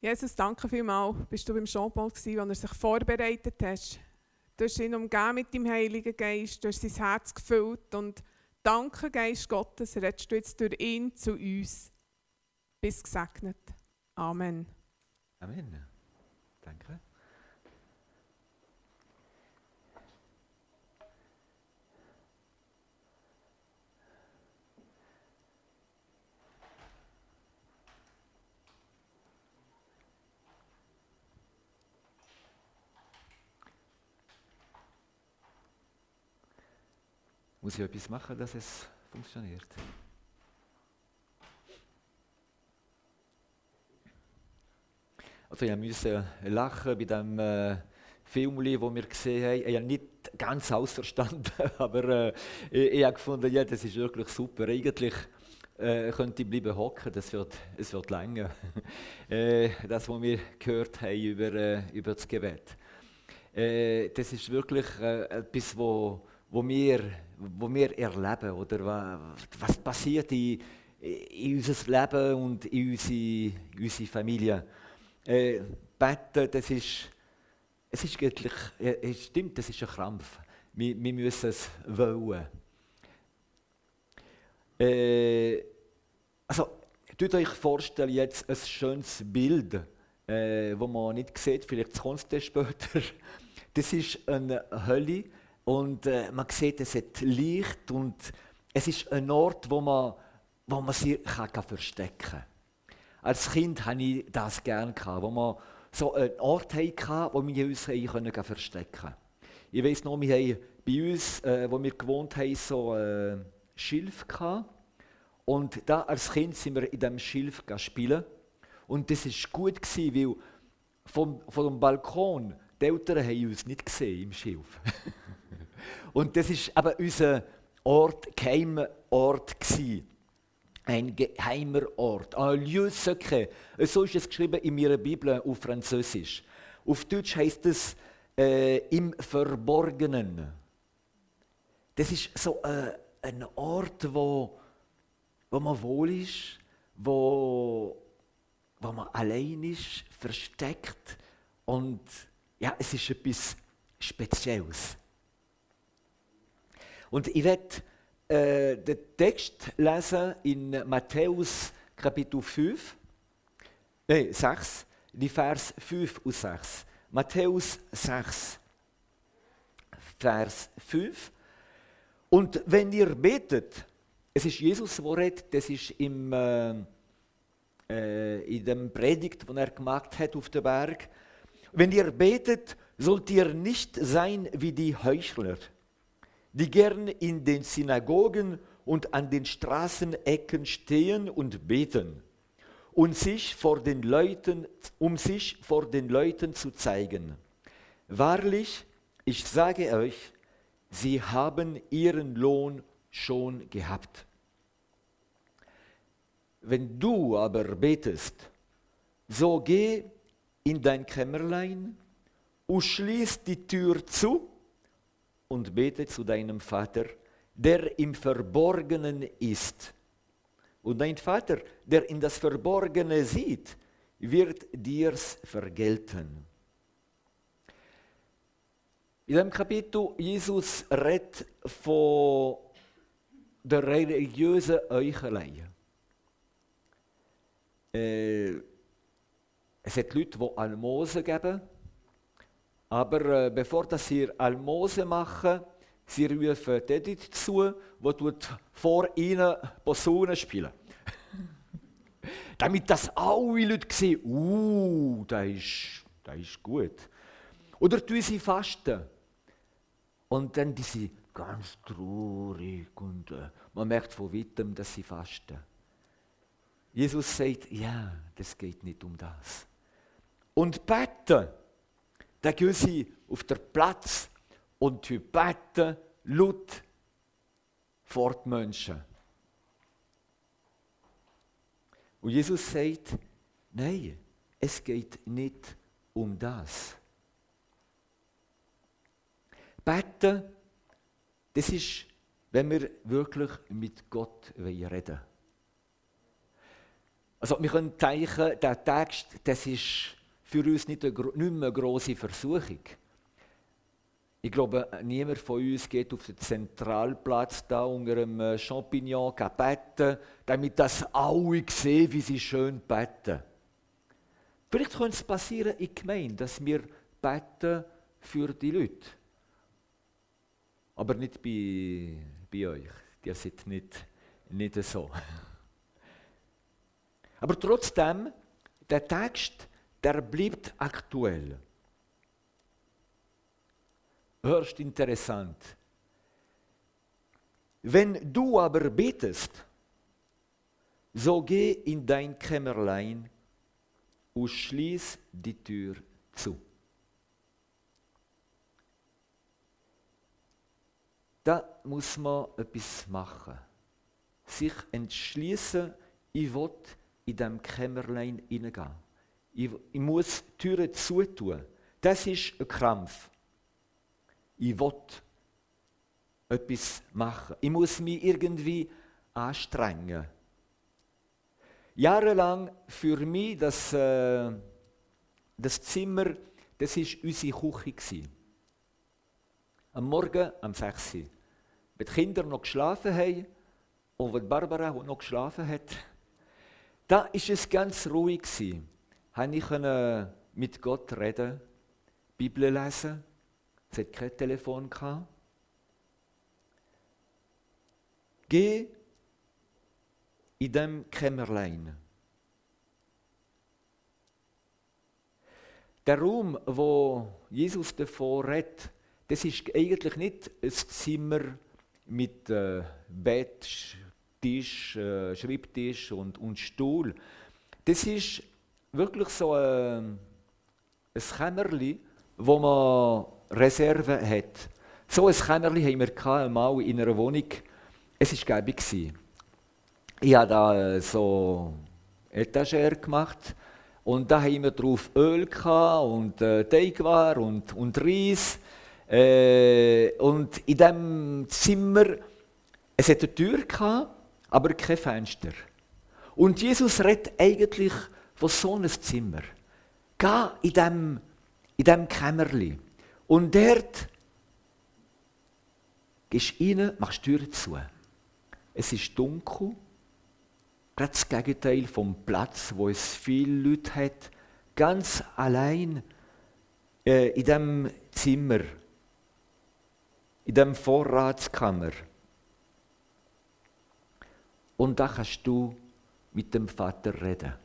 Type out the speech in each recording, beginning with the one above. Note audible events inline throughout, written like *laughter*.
Jesus, danke vielmals, bist du beim Jean-Paul gewesen, als er sich vorbereitet hat. Du hast ihn umgeben mit dem Heiligen Geist, du hast sein Herz gefüllt und danke, Geist Gottes, redest du jetzt durch ihn zu uns. Bis gesegnet. Amen. Amen. Danke. Muss ich etwas machen, dass es funktioniert? Also ich musste lachen bei dem äh, Film, den wir gesehen haben. Ich habe nicht ganz ausverstanden, *laughs* aber äh, ich, ich habe gefunden, ja, das ist wirklich super. Eigentlich äh, könnte ich bleiben hocken, das wird, es wird länger. *laughs* äh, das, was wir gehört haben über, äh, über das Gebet. Äh, das ist wirklich äh, etwas, wo, wo, wir, wo wir erleben, oder was passiert in, in unser Leben und in unsere, in unsere Familie. Äh, beten, das ist, es ist göttlich, es stimmt, das ist ein Krampf. Wir, wir müssen es wollen. Äh, also, tut euch vorstellen, jetzt ein schönes Bild, äh, das man nicht sieht, vielleicht kommt es später. Das ist eine Hölle und äh, man sieht, es hat Licht und es ist ein Ort, wo man, wo man sich kann, verstecken kann. Als Kind hatte ich das gerne, wo wir so einen Ort hatten, wo wir uns verstecken konnten. Ich weiss noch, wir haben bei uns, äh, wo wir gewohnt haben, so ein äh, Schilf gehabt. Und da als Kind sind wir in diesem Schilf spielen. Und das war gut, gewesen, weil vom, vom Balkon, die Eltern haben uns nicht gesehen im Schilf. *laughs* und das war aber unser Ort, geheimer Ort. Gewesen ein geheimer Ort, un lieu secret. So ist es geschrieben in meiner Bibel auf Französisch. Auf Deutsch heißt es äh, im Verborgenen. Das ist so äh, ein Ort, wo, wo man wohl ist, wo, wo man allein ist, versteckt und ja, es ist etwas Spezielles. Und ich werde äh, den Text lesen in Matthäus Kapitel 5, nee, 6, die Vers 5 und 6. Matthäus 6, Vers 5. Und wenn ihr betet, es ist Jesus, der redet, das ist im, äh, äh, in dem Predigt, den er gemacht hat auf dem Berg. Wenn ihr betet, sollt ihr nicht sein wie die Heuchler die gern in den Synagogen und an den Straßenecken stehen und beten, und sich vor den Leuten, um sich vor den Leuten zu zeigen. Wahrlich, ich sage euch, sie haben ihren Lohn schon gehabt. Wenn du aber betest, so geh in dein Kämmerlein und schließ die Tür zu und bete zu deinem Vater, der im Verborgenen ist. Und dein Vater, der in das Verborgene sieht, wird dir's vergelten. In diesem Kapitel Jesus redet von der religiösen Euchelei. Äh, es hat Leute, die Almosen geben aber äh, bevor das sie Almose machen, sie rufen Edith zu, der tut vor ihnen Posaunen spielen. *laughs* Damit das alle Leute sehen, uh, das ist, das ist gut. Oder tun sie fasten. Und dann die sie ganz traurig und äh, man merkt von weitem, dass sie fasten. Jesus sagt, ja, das geht nicht um das. Und beten dann gehen sie auf den Platz und beten laut vor die Menschen. Und Jesus sagt, nein, es geht nicht um das. Beten, das ist, wenn wir wirklich mit Gott reden wollen. Also wir können denken, der Text, das ist für uns nicht, eine, nicht mehr eine grosse Versuchung. Ich glaube, niemand von uns geht auf den Zentralplatz da unter einem äh, Champignon beten, damit das alle sehen, wie sie schön beten. Vielleicht könnte es passieren in Gemeinde, dass wir beten für die Leute. Aber nicht bei, bei euch. Ihr seid nicht, nicht so. *laughs* Aber trotzdem, der Text, der bleibt aktuell. Hörst interessant. Wenn du aber betest, so geh in dein Kämmerlein und schließ die Tür zu. Da muss man etwas machen. Sich entschließen, ich will in diesem Kämmerlein hineingehen. Ich, ich muss die Türen zutun. Das ist ein Krampf. Ich will etwas machen. Ich muss mich irgendwie anstrengen. Jahrelang für mich das, äh, das Zimmer, das war unsere Küche. Am Morgen um 6 Uhr. Wenn die Kinder noch geschlafen haben und wenn Barbara noch geschlafen hat, da war es ganz ruhig. Gewesen. Ich konnte mit Gott reden, Bibel lesen. Es hat kein Telefon. Geh in dem Kämmerlein. Der Raum, wo Jesus davor redet, das ist eigentlich nicht ein Zimmer mit äh, Bett, Tisch, äh, Schreibtisch und, und Stuhl. Das ist wirklich so äh, ein Kämmerli, wo man Reserve hat. So ein Kämmerli haben wir einmal in einer Wohnung. Es war gäbig. Ich habe da äh, so Etagere gemacht und da haben wir drauf Öl und äh, Teigwaren und, und Reis. Äh, und in diesem Zimmer, es hatte eine Tür aber kein Fenster. Und Jesus redet eigentlich von so einem Zimmer. Geh in diesem, in diesem Kämmerli. Und dort gehst du rein, machst die Tür zu. Es ist dunkel. Gerade das Gegenteil vom Platz, wo es viele Leute hat. Ganz allein äh, in diesem Zimmer. In diesem Vorratskammer. Und da kannst du mit dem Vater reden.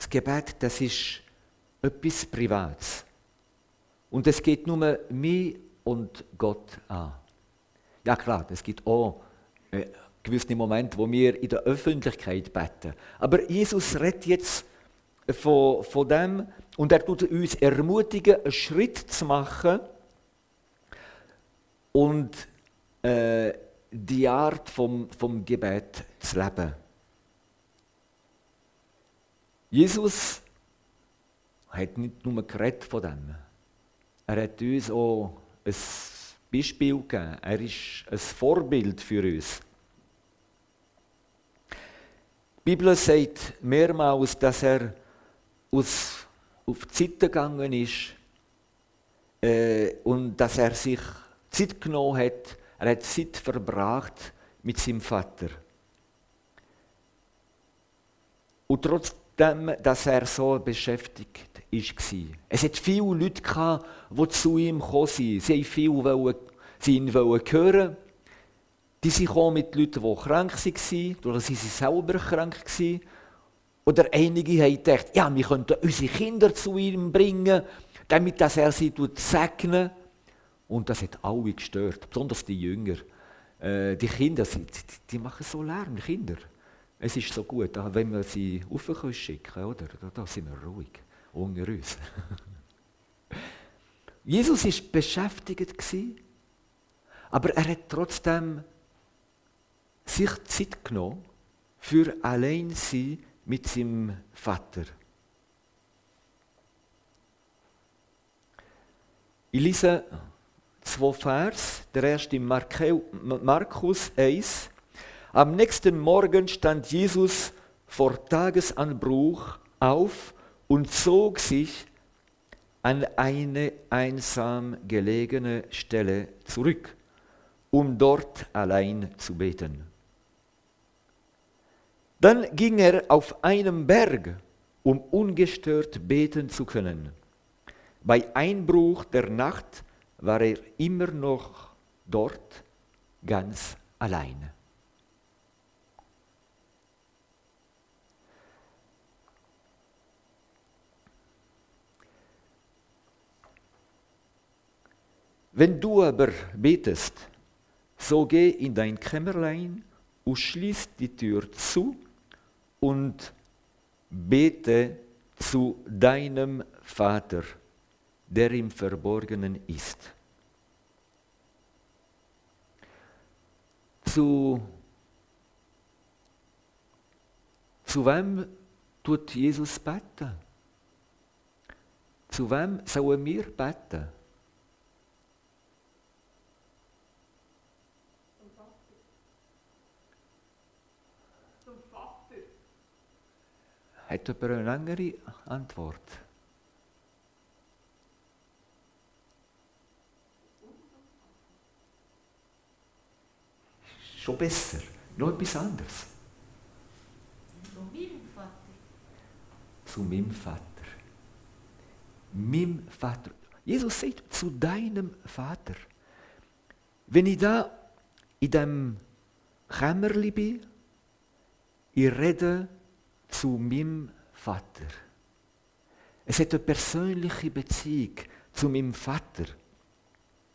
Das Gebet, das ist etwas Privates. Und es geht nur mich und Gott an. Ja klar, es gibt auch äh, gewisse Momente, wo wir in der Öffentlichkeit beten. Aber Jesus redet jetzt von, von dem und er tut uns ermutigen, einen Schritt zu machen und äh, die Art vom, vom Gebet zu leben. Jesus hat nicht nur geredet von dem. Er hat uns auch ein Beispiel gegeben. Er ist ein Vorbild für uns. Die Bibel sagt mehrmals, dass er aus, auf die Zeit gegangen ist äh, und dass er sich Zeit genommen hat, er hat Zeit verbracht mit seinem Vater. Und trotzdem, dass er so beschäftigt war. Es hat viele Leute, die zu ihm gekommen sind. Sie sie ihn hören. Die sind mit Leuten, die krank waren, oder sie sind selber krank waren. Oder einige haben gedacht, ja, wir könnten unsere Kinder zu ihm bringen, damit er sie segnen und das hat alle gestört, besonders die Jünger. Äh, die Kinder, die, die machen so Lärm, die Kinder. Es ist so gut, wenn wir sie rauf schicken oder? Da, sind wir ruhig, unter uns. *laughs* Jesus war beschäftigt, aber er hat trotzdem sich Zeit genommen für allein sein mit seinem Vater. Ich lese zwei Vers. Der erste in Markus 1. Am nächsten Morgen stand Jesus vor Tagesanbruch auf und zog sich an eine einsam gelegene Stelle zurück, um dort allein zu beten. Dann ging er auf einem Berg, um ungestört beten zu können. Bei Einbruch der Nacht war er immer noch dort ganz alleine. Wenn du aber betest, so geh in dein Kämmerlein und schließ die Tür zu und bete zu deinem Vater, der im Verborgenen ist. Zu, zu wem tut Jesus beten? Zu wem sollen wir beten? Hat jemand eine längere Antwort? Schon besser. Noch etwas anderes. Zu meinem Vater. Zu meinem Vater. Meinem Vater. Jesus sagt, zu deinem Vater. Wenn ich da in dem Kämmerli bin, ich rede zu meinem Vater. Es hat eine persönliche Beziehung zu meinem Vater.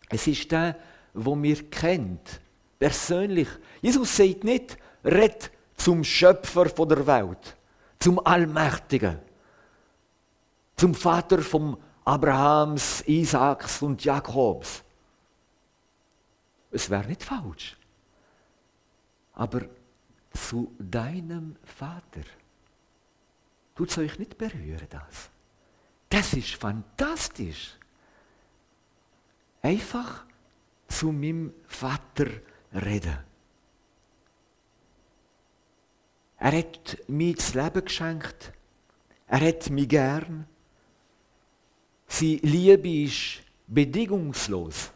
Es ist der, wo mir kennt, persönlich. Jesus sagt nicht, red zum Schöpfer der Welt, zum Allmächtigen, zum Vater von Abrahams, Isaaks und Jakobs. Es wäre nicht falsch. Aber zu deinem Vater. Tut es euch nicht berühren, das? Das ist fantastisch. Einfach zu meinem Vater reden. Er hat mir das Leben geschenkt. Er hat mich gern. Seine Liebe ist bedingungslos.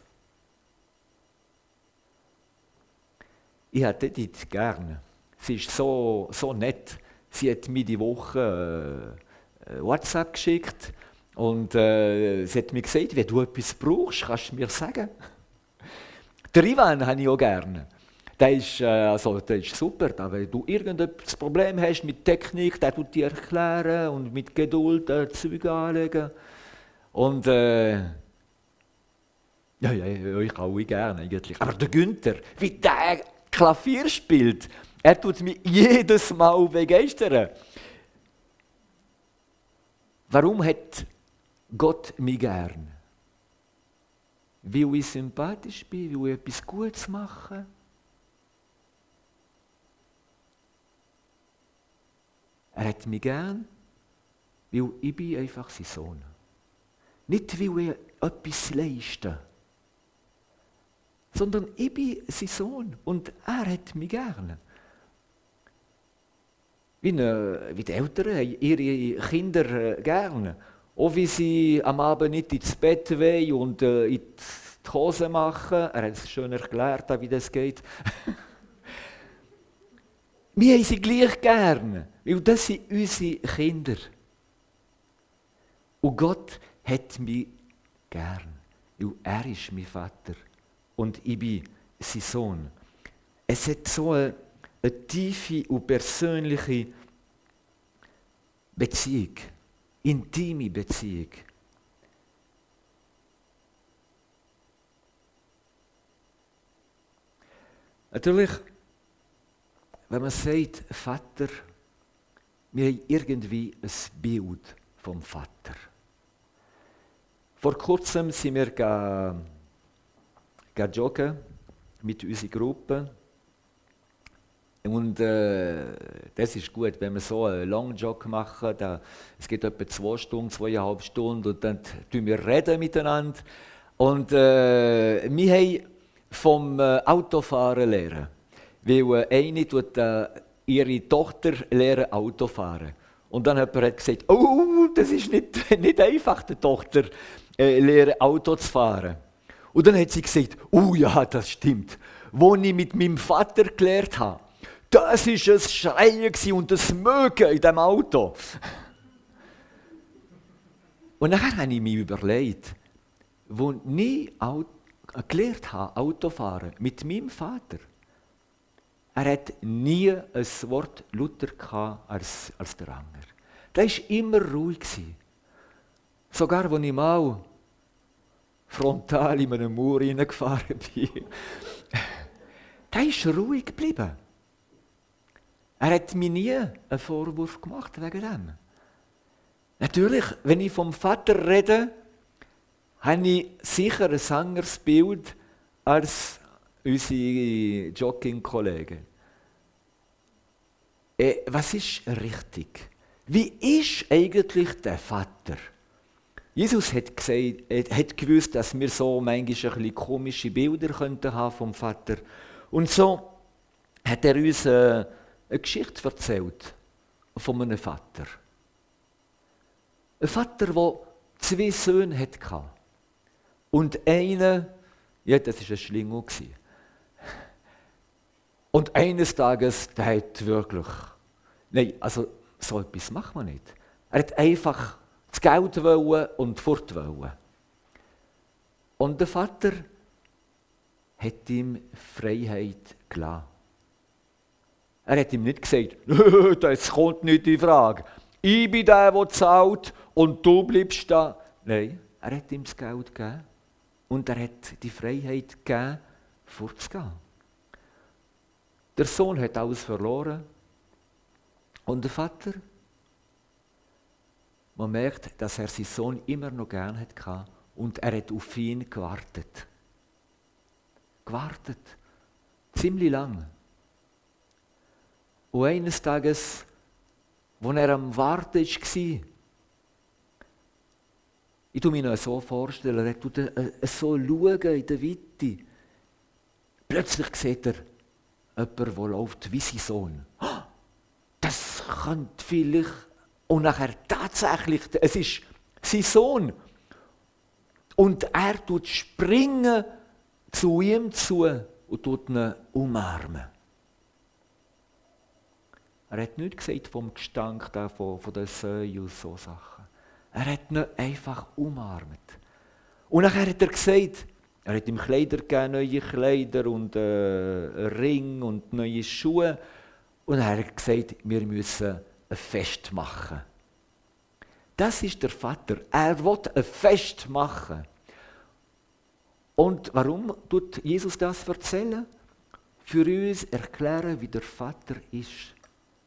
Ich hätte die gerne. Sie ist so, so nett. Sie hat mir die Woche äh, WhatsApp geschickt und äh, sie hat mir gesagt, wenn du etwas brauchst, kannst du mir sagen. *laughs* Der Ivan habe ich auch gerne. Der ist, äh, also, der ist super, wenn du irgendein Problem hast mit Technik, der tut dir erklären und mit Geduld äh, Züge anlegen. Und äh, ja, ja, ich auch gerne eigentlich. Aber der Günther, wie der Klavier spielt, er tut mich jedes Mal begeistern. Warum hat Gott mich gern? Weil ich sympathisch bin, weil ich etwas Gutes mache. Er hat mich gern, weil ich bin einfach sein Sohn. Nicht, weil ich etwas leiste, sondern ich bin sein Sohn und er hat mich gern. Wie, eine, wie die Eltern haben ihre Kinder äh, gerne. Auch wie sie am Abend nicht ins Bett wollen und äh, in die Hose machen. Er hat es schön erklärt, wie das geht. *laughs* Wir haben sie gleich gern, weil das sind unsere Kinder. Und Gott hat mich gern, weil er ist mein Vater und ich bin sein Sohn. Es hat so eine eine tiefe und persönliche Beziehung, intime Beziehung. Natürlich, wenn man sagt, Vater, wir haben irgendwie ein Bild vom Vater. Vor kurzem sind wir joggen mit unserer Gruppe und äh, das ist gut, wenn wir so einen Long Jog machen. Da, es geht etwa zwei Stunden, zweieinhalb Stunden und dann tun wir reden miteinander. Und äh, wir haben vom äh, Autofahren lernen. Weil äh, eine tut äh, ihre Tochter lernen Auto fahren. Und dann hat jemand gesagt, oh, das ist nicht, *laughs* nicht einfach, der Tochter äh, lernen Auto zu fahren. Und dann hat sie gesagt, oh ja, das stimmt. Wo ich mit meinem Vater gelernt habe, das war ein Schreien und ein Mögen in diesem Auto. Und nachher habe ich mir überlegt, wo ich gelernt habe, Autofahren mit meinem Vater, er hat nie ein Wort lauter als, als der andere. Der war immer ruhig. Sogar als ich mal frontal in einem Mauer hineingefahren bin. *laughs* der ist ruhig geblieben. Er hat mir nie einen Vorwurf gemacht wegen dem. Natürlich, wenn ich vom Vater rede, habe ich sicher ein anderes Bild als unsere Jogging-Kollegen. Äh, was ist richtig? Wie ist eigentlich der Vater? Jesus hat, gesagt, hat gewusst, dass wir so manchmal ein komische Bilder könnten haben vom Vater. Und so hat er uns äh, eine Geschichte erzählt von einem Vater. Ein Vater, der zwei Söhne hatte. Und einer, ja, das war ein Schlingel. Und eines Tages, der hat wirklich, nein, also so etwas macht man nicht. Er hat einfach das Geld und fort wollen. Und der Vater hat ihm Freiheit gelassen. Er hat ihm nicht gesagt, *laughs* das kommt nicht in Frage. Ich bin der, der zahlt und du bleibst da. Nein, er hat ihm das Geld gegeben und er hat die Freiheit gegeben, fortzugehen. Der Sohn hat alles verloren und der Vater, man merkt, dass er seinen Sohn immer noch gern hatte und er hat auf ihn gewartet. Gewartet. Ziemlich lang. Und eines Tages, als er am Warten war, ich tue mir so vorstellen, er äh, so schauen in der Weite. Plötzlich sieht er jemanden, der läuft wie sein Sohn. Das könnte vielleicht, und nachher tatsächlich, es ist sein Sohn. Und er tut springen zu ihm zu und tut ihn umarmen. Er hat nicht gesagt vom Gestank davon, von der Säue und so Sachen. Er hat ihn einfach umarmt. Und nachher hat er gesagt, er hat ihm Kleider gegeben, neue Kleider und äh, Ring und neue Schuhe. Und er hat gesagt, wir müssen ein Fest machen. Das ist der Vater. Er will ein Fest machen. Und warum tut Jesus das erzählen? Für uns erklären, wie der Vater ist.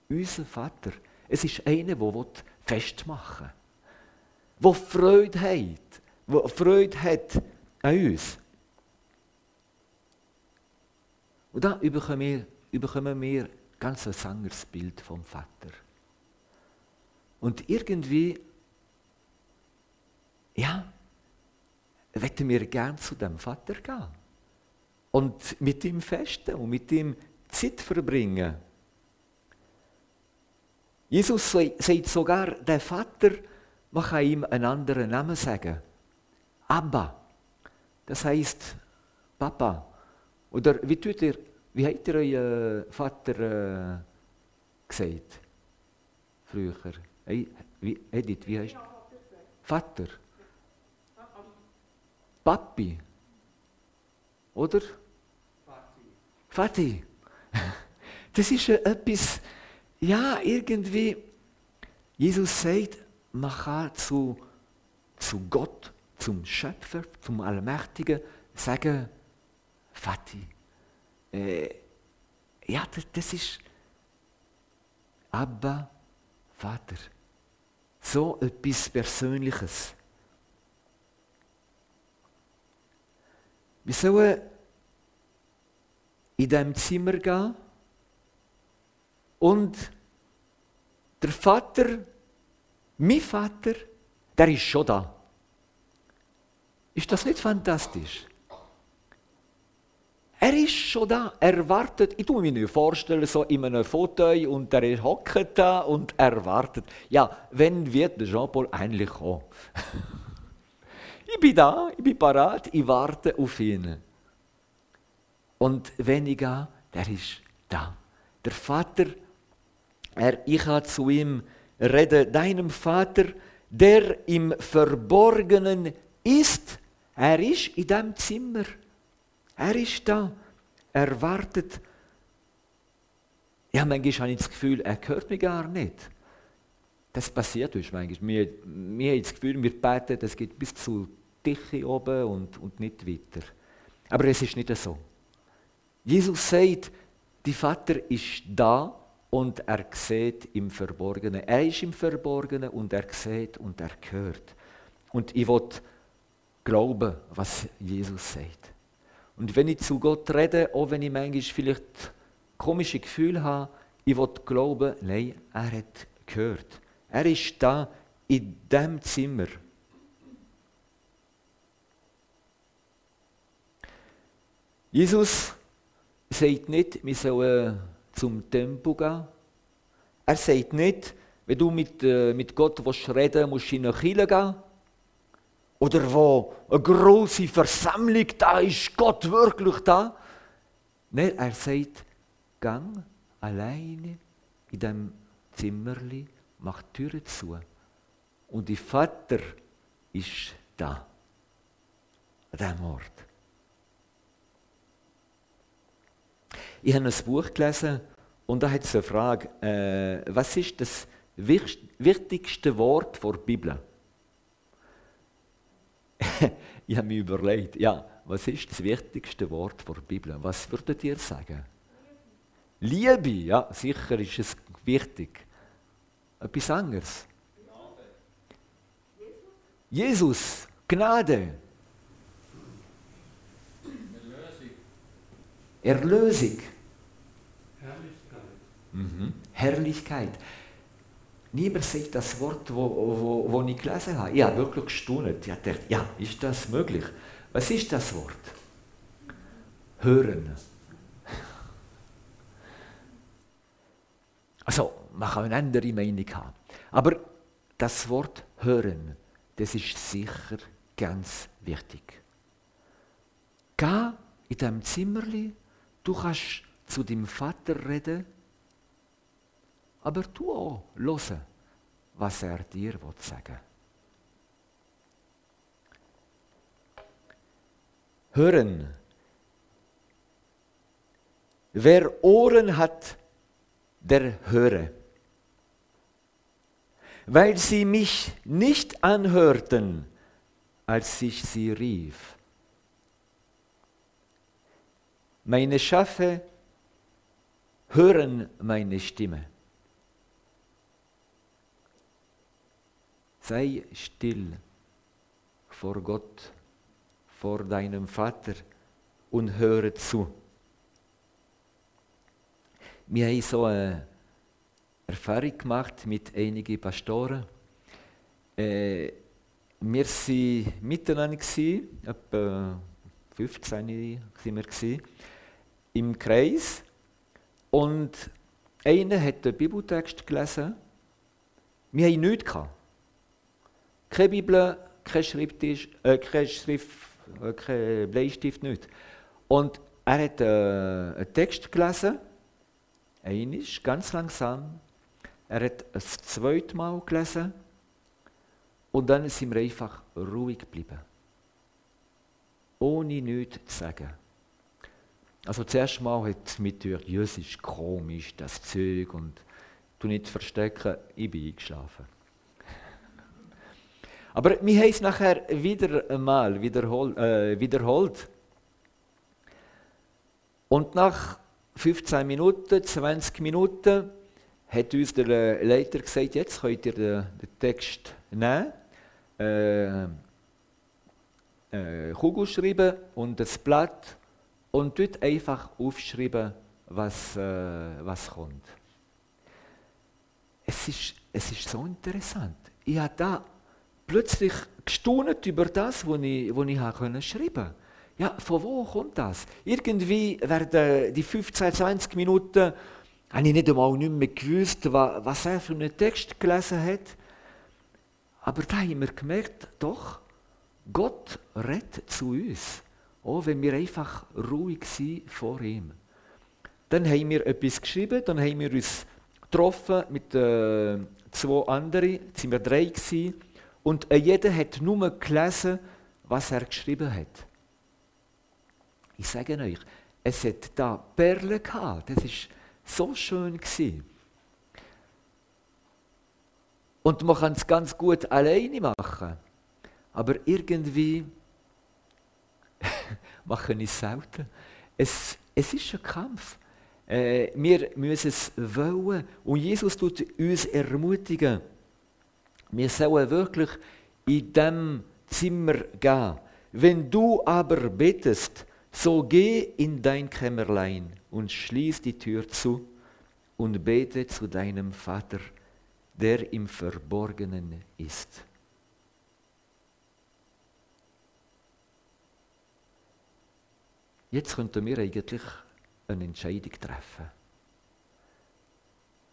Unser Vater. Es ist einer, der Fest machen will. Der Freude hat. Der Freude hat an uns. Und dann bekommen wir, bekommen wir ganz ein anderes Bild vom Vater. Und irgendwie, ja, möchten wir gern zu dem Vater gehen. Und mit ihm festen und mit ihm Zeit verbringen. Jesus sagt sogar, der Vater, man kann ihm einen anderen Namen sagen. Abba. Das heißt Papa. Oder wie tut ihr, wie hat ihr euer Vater äh, gesagt? Früher. Hey, wie, Edith, wie heißt Vater? Papi. Oder? Vati. *laughs* Das ist etwas, ja, irgendwie, Jesus sagt, kann zu, zu Gott, zum Schöpfer, zum Allmächtigen sagen, Vati. Äh, ja, das, das ist Abba, Vater. So etwas Persönliches. Wir sollen in diesem Zimmer gehen und der Vater, mein Vater, der ist schon da. Ist das nicht fantastisch? Er ist schon da, er wartet. Ich tue mir nicht vorstellen, so in einem Foto und er hockt da und er wartet. Ja, wenn wird Jean-Paul eigentlich kommen? *laughs* ich bin da, ich bin parat, ich warte auf ihn. Und wenn ich gehe, der ist da. Der Vater, er, ich habe zu ihm rede, deinem Vater, der im Verborgenen ist, er ist in dem Zimmer. Er ist da. Er wartet. Ja, manchmal habe ich das Gefühl, er hört mich gar nicht. Das passiert uns manchmal. Wir, wir haben das Gefühl, wir beten, das geht bis zu Tiche oben und, und nicht weiter. Aber es ist nicht so. Jesus sagt, die Vater ist da und er sieht im Verborgenen. Er ist im Verborgenen und er sieht und er hört. Und ich will glauben, was Jesus sagt. Und wenn ich zu Gott rede, auch wenn ich manchmal vielleicht komische Gefühle habe, ich will glauben, nein, er hat gehört. Er ist da in dem Zimmer. Jesus sagt nicht, wir sollen zum Tempel gehen. Er sagt nicht, wenn du mit, äh, mit Gott willst reden musst du in eine Kirche gehen. Oder wo eine große Versammlung da ist, Gott wirklich da. Nein, er sagt, gang alleine in dem Zimmerli, mach die Türe zu. Und die Vater ist da. An diesem Ort. Ich habe ein Buch gelesen und da hat es eine Frage, äh, was ist das wichtigste Wort der Bibel? *laughs* ich habe mir überlegt, ja, was ist das wichtigste Wort der Bibel? Was würdet ihr sagen? Liebe, ja, sicher ist es wichtig. Etwas anderes. Jesus, Gnade. Erlösung. Erlösung. Herrlichkeit. Mhm. Herrlichkeit. Niemand sagt das Wort, wo, wo, wo ich gelesen habe. Ich habe wirklich gestaunt. Ich gedacht, ja, ist das möglich? Was ist das Wort? Hören. Also, man kann eine andere Meinung haben. Aber das Wort hören, das ist sicher ganz wichtig. Geh in deinem Zimmerli, du kannst zu deinem Vater reden, aber du auch hören, was er dir sagen will. Hören. Wer Ohren hat, der höre. Weil sie mich nicht anhörten, als ich sie rief. Meine Schafe hören meine Stimme. Sei still vor Gott, vor deinem Vater und höre zu. Wir haben so eine Erfahrung gemacht mit einigen Pastoren. Äh, wir waren miteinander, etwa 15 waren wir, im Kreis. Und einer hat den Bibeltext gelesen. Wir hatten nichts. Gehabt. Keine Bibel, kein Schreibtisch, äh, kein, Schrift, äh, kein Bleistift, nichts. Und er hat äh, einen Text gelesen, einisch, ganz langsam. Er hat ein zweites Mal gelesen und dann sind wir einfach ruhig geblieben. Ohne nichts zu sagen. Also zuerst mal hat es gedacht, ja, es ist komisch, das Zeug und du nicht verstecken, ich bin eingeschlafen. Aber wir haben es nachher wieder einmal wiederhol äh, wiederholt. Und nach 15 Minuten, 20 Minuten hat uns der Leiter gesagt, jetzt könnt ihr den, den Text nehmen, äh, äh, Kugel schreiben und das Blatt und dort einfach aufschreiben, was, äh, was kommt. Es ist, es ist so interessant. Ich habe da plötzlich gestaunt über das, was ich, was ich schreiben konnte. ja, von wo kommt das? Irgendwie werden die 15, 20 Minuten, habe ich nicht einmal nicht mehr gewusst, was er für einen Text gelesen hat. Aber da haben wir gemerkt, doch, Gott redet zu uns. Auch wenn wir einfach ruhig sind vor ihm. Dann haben wir etwas geschrieben, dann haben wir uns getroffen mit äh, zwei anderen, jetzt sind wir drei gewesen, und äh, jeder hat nur gelesen, was er geschrieben hat. Ich sage euch, es hat da Perlen gehabt, das war so schön. Gewesen. Und man kann es ganz gut alleine machen. Aber irgendwie *laughs* machen ich es selten. Es, es ist ein Kampf. Äh, wir müssen es wollen. Und Jesus tut uns ermutigen. Wir sollen wirklich in dem Zimmer gehen. Wenn du aber betest, so geh in dein Kämmerlein und schließ die Tür zu und bete zu deinem Vater, der im Verborgenen ist. Jetzt könnten wir eigentlich eine Entscheidung treffen.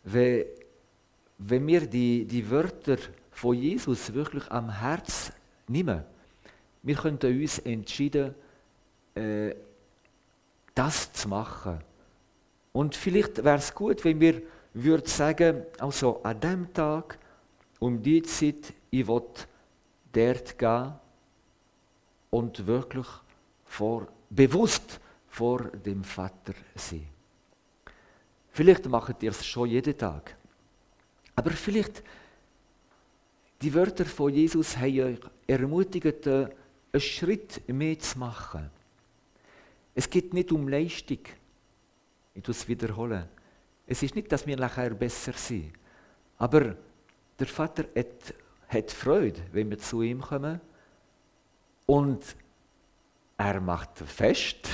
Wenn, wir die, die Wörter von Jesus wirklich am Herz nehmen, wir könnten uns entscheiden, äh, das zu machen. Und vielleicht wäre es gut, wenn wir würden sagen, also an dem Tag, um die Zeit, ich will dort gehen und wirklich vor, bewusst vor dem Vater sein. Vielleicht macht ihr es schon jeden Tag. Aber vielleicht die Wörter von Jesus haben euch ermutigt, einen Schritt mehr zu machen. Es geht nicht um Leistung. Ich tue es wiederholen. Es ist nicht, dass wir nachher besser sind. Aber der Vater hat, hat Freude, wenn wir zu ihm kommen. Und er macht fest.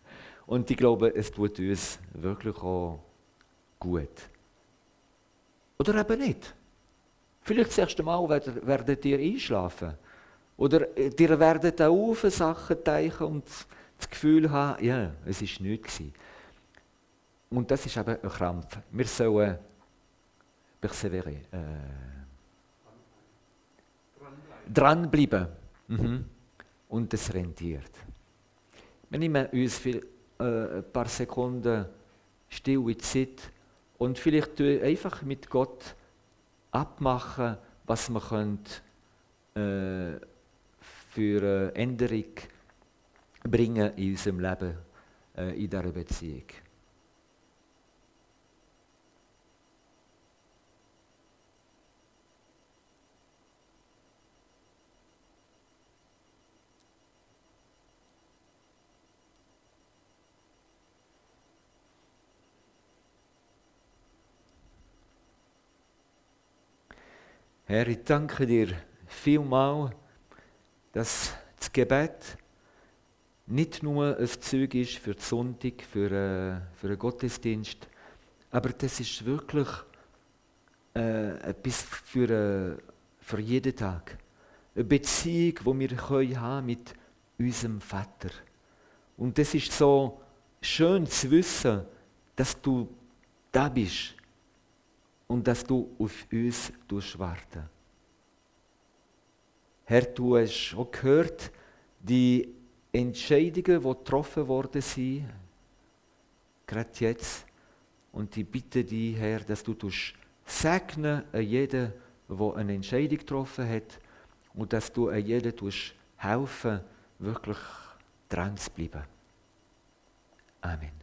*laughs* Und ich glaube, es tut uns wirklich auch gut. Oder eben nicht. Vielleicht das erste Mal werdet, ihr einschlafen. Oder ihr werdet auch auf Sachen teichen und das Gefühl haben, ja, es war nichts. Und das ist eben ein Krampf. Wir sollen persevere, äh, dranbleiben. Mhm. Und es rentiert. Wir nehmen uns für äh, ein paar Sekunden stille Zeit und vielleicht einfach mit Gott abmachen, was wir können, äh, für eine Änderung bringen in unserem Leben, äh, in dieser Beziehung. Herr, ich danke dir vielmal, dass das Gebet nicht nur ein Zeug ist für die Sonntag, für, äh, für einen Gottesdienst, aber das ist wirklich äh, etwas für, äh, für jeden Tag. Eine Beziehung, die wir können haben mit unserem Vater. Und das ist so schön zu wissen, dass du da bist und dass du auf uns warten Herr, du hast auch gehört, die Entscheidungen, die getroffen worden sind, gerade jetzt. Und ich bitte dich, Herr, dass du segnen an jeden, der eine Entscheidung getroffen hat und dass du an jeden helfen, wirklich dran zu bleiben. Amen.